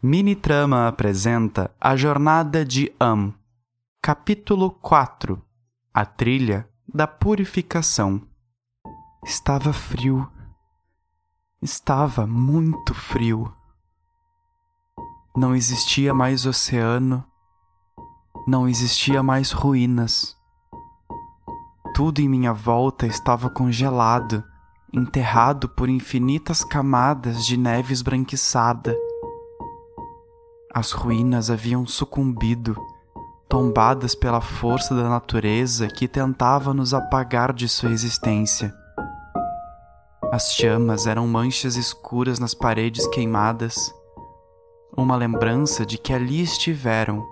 Minitrama apresenta A Jornada de Am, capítulo 4 A Trilha da Purificação. Estava frio. Estava muito frio. Não existia mais oceano, não existia mais ruínas. Tudo em minha volta estava congelado, enterrado por infinitas camadas de neve esbranquiçada as ruínas haviam sucumbido, tombadas pela força da natureza que tentava nos apagar de sua existência. As chamas eram manchas escuras nas paredes queimadas, uma lembrança de que ali estiveram,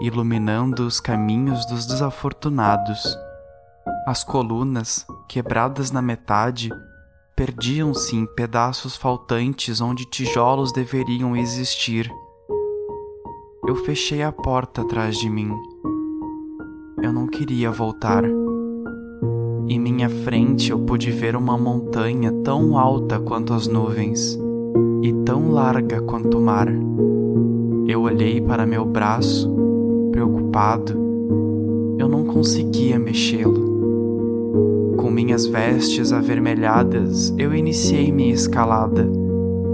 iluminando os caminhos dos desafortunados. As colunas, quebradas na metade, perdiam-se em pedaços faltantes onde tijolos deveriam existir eu fechei a porta atrás de mim. Eu não queria voltar. Em minha frente eu pude ver uma montanha tão alta quanto as nuvens e tão larga quanto o mar. Eu olhei para meu braço, preocupado. Eu não conseguia mexê-lo. Com minhas vestes avermelhadas, eu iniciei minha escalada,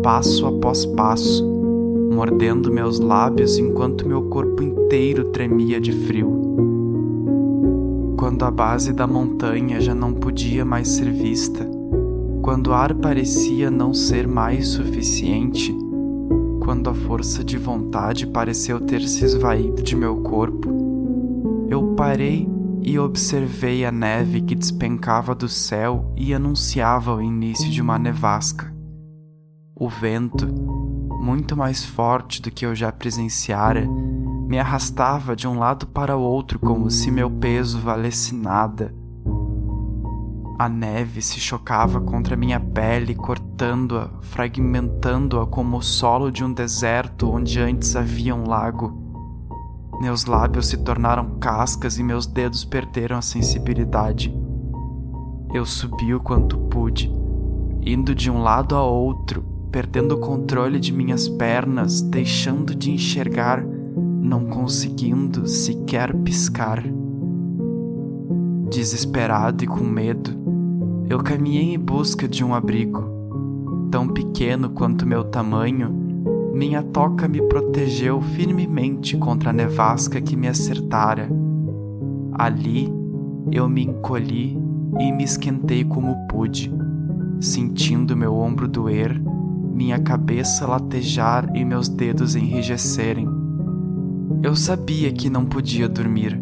passo após passo mordendo meus lábios enquanto meu corpo inteiro tremia de frio. Quando a base da montanha já não podia mais ser vista, quando o ar parecia não ser mais suficiente, quando a força de vontade pareceu ter se esvaído de meu corpo, eu parei e observei a neve que despencava do céu e anunciava o início de uma nevasca. O vento, muito mais forte do que eu já presenciara, me arrastava de um lado para o outro como se meu peso valesse nada. A neve se chocava contra minha pele, cortando-a, fragmentando-a como o solo de um deserto onde antes havia um lago. Meus lábios se tornaram cascas e meus dedos perderam a sensibilidade. Eu subi o quanto pude, indo de um lado a outro, perdendo o controle de minhas pernas, deixando de enxergar, não conseguindo sequer piscar. Desesperado e com medo, eu caminhei em busca de um abrigo. Tão pequeno quanto meu tamanho, minha toca me protegeu firmemente contra a nevasca que me acertara. Ali eu me encolhi e me esquentei como pude, sentindo meu ombro doer minha cabeça latejar e meus dedos enrijecerem. Eu sabia que não podia dormir,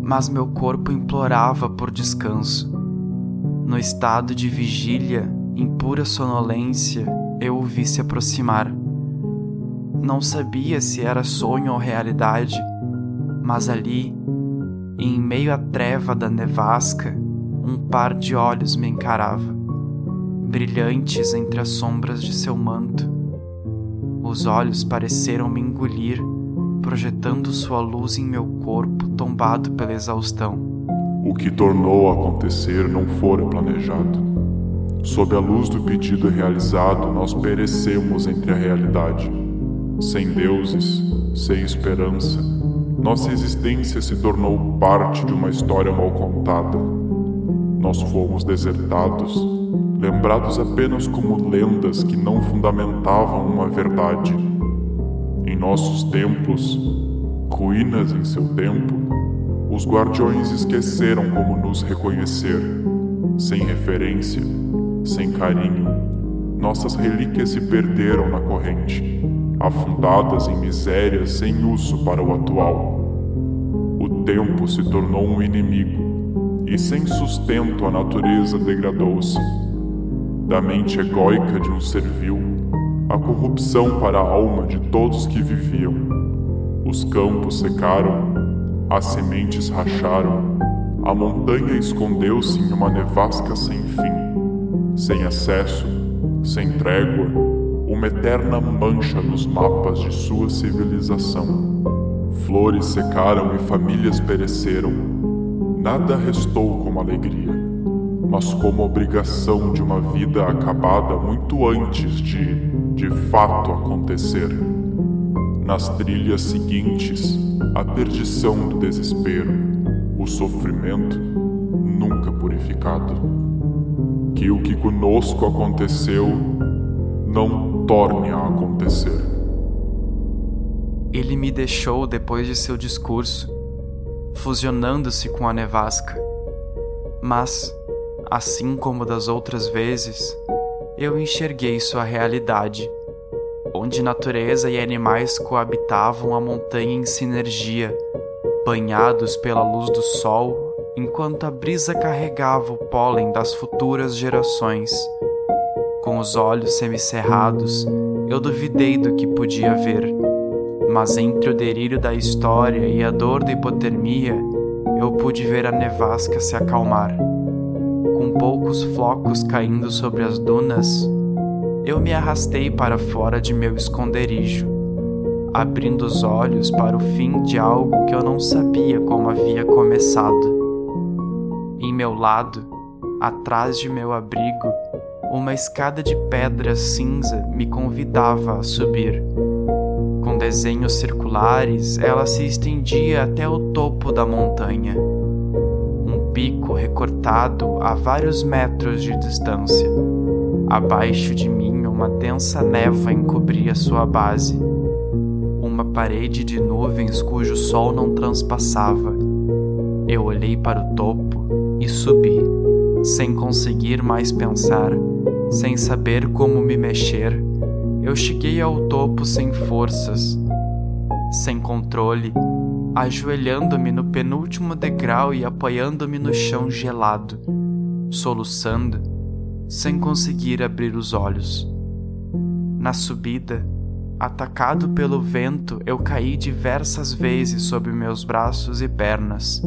mas meu corpo implorava por descanso. No estado de vigília, em pura sonolência, eu o vi se aproximar. Não sabia se era sonho ou realidade, mas ali, em meio à treva da nevasca, um par de olhos me encarava brilhantes entre as sombras de seu manto. Os olhos pareceram me engolir, projetando sua luz em meu corpo tombado pela exaustão. O que tornou a acontecer não fora planejado. Sob a luz do pedido realizado, nós perecemos entre a realidade. Sem deuses, sem esperança, nossa existência se tornou parte de uma história mal contada. Nós fomos desertados lembrados apenas como lendas que não fundamentavam uma verdade. Em nossos templos, ruínas em seu tempo, os guardiões esqueceram como nos reconhecer. Sem referência, sem carinho, nossas relíquias se perderam na corrente, afundadas em misérias sem uso para o atual. O tempo se tornou um inimigo, e sem sustento a natureza degradou-se da mente egóica de um servil, a corrupção para a alma de todos que viviam. Os campos secaram, as sementes racharam, a montanha escondeu-se em uma nevasca sem fim, sem acesso, sem trégua, uma eterna mancha nos mapas de sua civilização. Flores secaram e famílias pereceram. Nada restou como alegria mas como obrigação de uma vida acabada muito antes de de fato acontecer. Nas trilhas seguintes, a perdição do desespero, o sofrimento nunca purificado. Que o que conosco aconteceu não torne a acontecer. Ele me deixou depois de seu discurso, fusionando-se com a nevasca. Mas, assim como das outras vezes, eu enxerguei sua realidade, onde natureza e animais coabitavam a montanha em sinergia, banhados pela luz do sol, enquanto a brisa carregava o pólen das futuras gerações. Com os olhos semicerrados, eu duvidei do que podia ver, mas entre o delírio da história e a dor da hipotermia, eu pude ver a nevasca se acalmar com poucos flocos caindo sobre as dunas, eu me arrastei para fora de meu esconderijo, abrindo os olhos para o fim de algo que eu não sabia como havia começado. Em meu lado, atrás de meu abrigo, uma escada de pedra cinza me convidava a subir. Com desenhos circulares, ela se estendia até o topo da montanha pico recortado a vários metros de distância. Abaixo de mim, uma densa névoa encobria sua base. Uma parede de nuvens cujo sol não transpassava. Eu olhei para o topo e subi, sem conseguir mais pensar, sem saber como me mexer. Eu cheguei ao topo sem forças, sem controle ajoelhando-me no penúltimo degrau e apoiando-me no chão gelado, soluçando, sem conseguir abrir os olhos. Na subida, atacado pelo vento, eu caí diversas vezes sobre meus braços e pernas,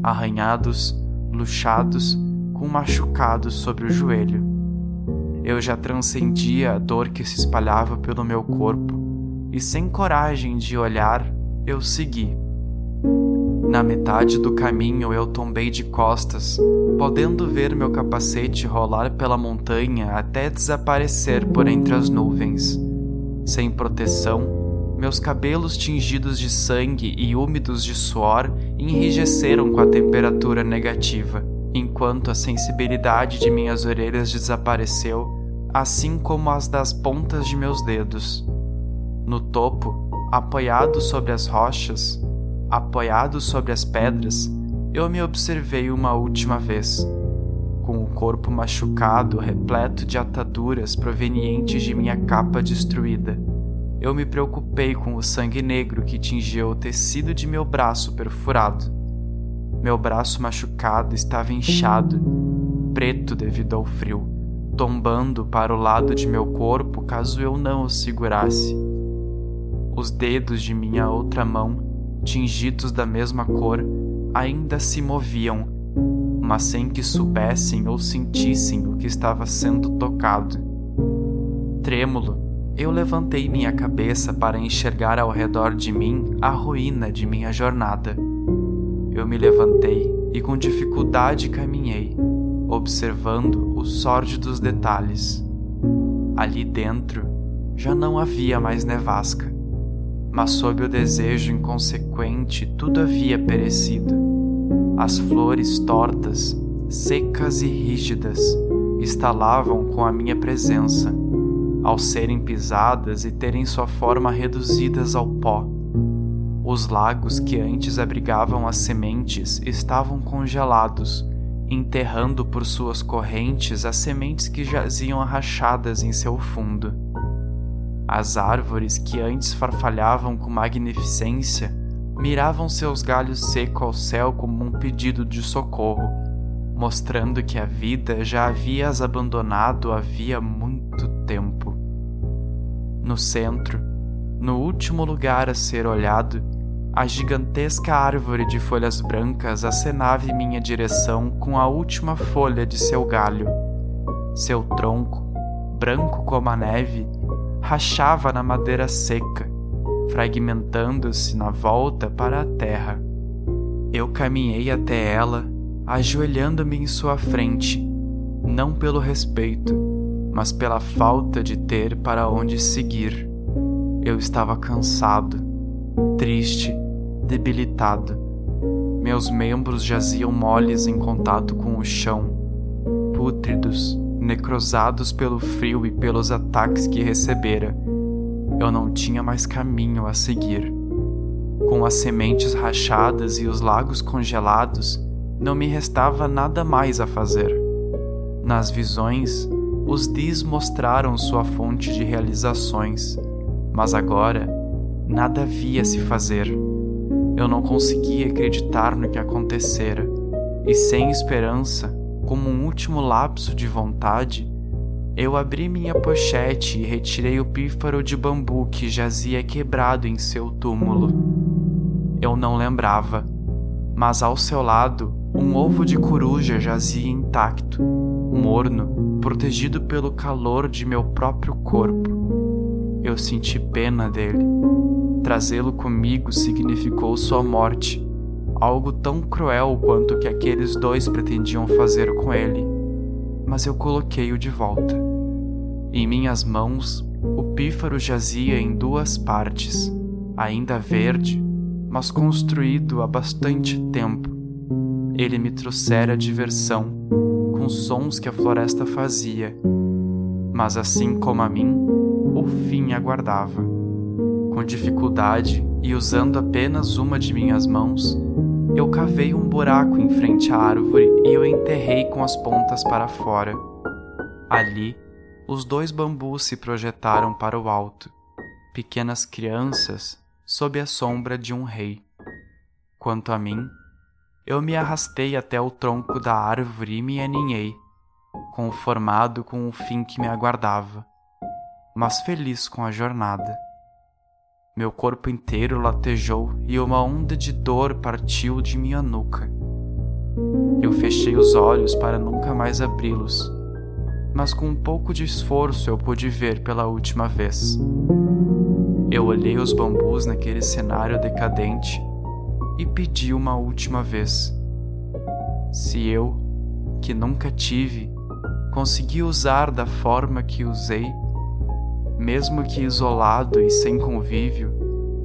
arranhados, luxados, com machucados sobre o joelho. Eu já transcendia a dor que se espalhava pelo meu corpo, e sem coragem de olhar, eu segui na metade do caminho eu tombei de costas, podendo ver meu capacete rolar pela montanha até desaparecer por entre as nuvens. Sem proteção, meus cabelos tingidos de sangue e úmidos de suor enrijeceram com a temperatura negativa, enquanto a sensibilidade de minhas orelhas desapareceu, assim como as das pontas de meus dedos. No topo, apoiado sobre as rochas, Apoiado sobre as pedras, eu me observei uma última vez, com o corpo machucado, repleto de ataduras provenientes de minha capa destruída. Eu me preocupei com o sangue negro que tingia o tecido de meu braço perfurado. Meu braço machucado estava inchado, preto devido ao frio, tombando para o lado de meu corpo caso eu não o segurasse. Os dedos de minha outra mão tingidos da mesma cor, ainda se moviam, mas sem que soubessem ou sentissem o que estava sendo tocado. Trêmulo, eu levantei minha cabeça para enxergar ao redor de mim a ruína de minha jornada. Eu me levantei e com dificuldade caminhei, observando os sórdidos detalhes. Ali dentro já não havia mais nevasca mas sob o desejo inconsequente tudo havia perecido. As flores tortas, secas e rígidas, estalavam com a minha presença, ao serem pisadas e terem sua forma reduzidas ao pó. Os lagos que antes abrigavam as sementes estavam congelados, enterrando por suas correntes as sementes que jaziam arrachadas em seu fundo. As árvores que antes farfalhavam com magnificência miravam seus galhos secos ao céu como um pedido de socorro, mostrando que a vida já havia as abandonado havia muito tempo. No centro, no último lugar a ser olhado, a gigantesca árvore de folhas brancas acenava em minha direção com a última folha de seu galho. Seu tronco, branco como a neve, rachava na madeira seca, fragmentando-se na volta para a terra. Eu caminhei até ela, ajoelhando-me em sua frente, não pelo respeito, mas pela falta de ter para onde seguir. Eu estava cansado, triste, debilitado. Meus membros jaziam moles em contato com o chão, pútridos, necrosados pelo frio e pelos ataques que recebera. Eu não tinha mais caminho a seguir. Com as sementes rachadas e os lagos congelados, não me restava nada mais a fazer. Nas visões, os Dis mostraram sua fonte de realizações, mas agora nada havia se fazer. Eu não conseguia acreditar no que acontecera, e sem esperança, como um último lapso de vontade, eu abri minha pochete e retirei o pífaro de bambu que jazia quebrado em seu túmulo. Eu não lembrava, mas ao seu lado um ovo de coruja jazia intacto, morno, protegido pelo calor de meu próprio corpo. Eu senti pena dele. Trazê-lo comigo significou sua morte, algo tão cruel quanto o que aqueles dois pretendiam fazer com ele. Mas eu coloquei-o de volta. Em minhas mãos, o pífaro jazia em duas partes, ainda verde, mas construído há bastante tempo. Ele me trouxera diversão, com sons que a floresta fazia, mas assim como a mim, o fim aguardava. Com dificuldade e usando apenas uma de minhas mãos, eu cavei um buraco em frente à árvore e o enterrei com as pontas para fora. Ali, os dois bambus se projetaram para o alto, pequenas crianças sob a sombra de um rei. Quanto a mim, eu me arrastei até o tronco da árvore e me aninhei, conformado com o fim que me aguardava, mas feliz com a jornada. Meu corpo inteiro latejou e uma onda de dor partiu de minha nuca. Eu fechei os olhos para nunca mais abri-los, mas com um pouco de esforço eu pude ver pela última vez. Eu olhei os bambus naquele cenário decadente e pedi uma última vez. Se eu, que nunca tive, consegui usar da forma que usei, mesmo que isolado e sem convívio,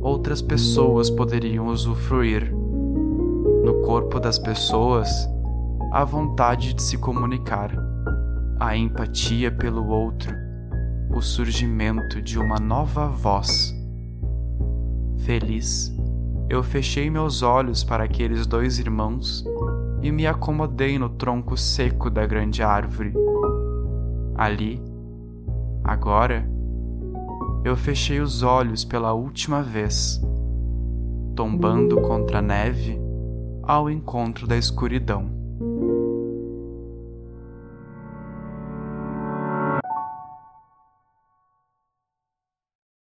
outras pessoas poderiam usufruir. No corpo das pessoas, a vontade de se comunicar, a empatia pelo outro, o surgimento de uma nova voz. Feliz eu fechei meus olhos para aqueles dois irmãos e me acomodei no tronco seco da grande árvore. Ali, agora, eu fechei os olhos pela última vez, tombando contra a neve ao encontro da escuridão.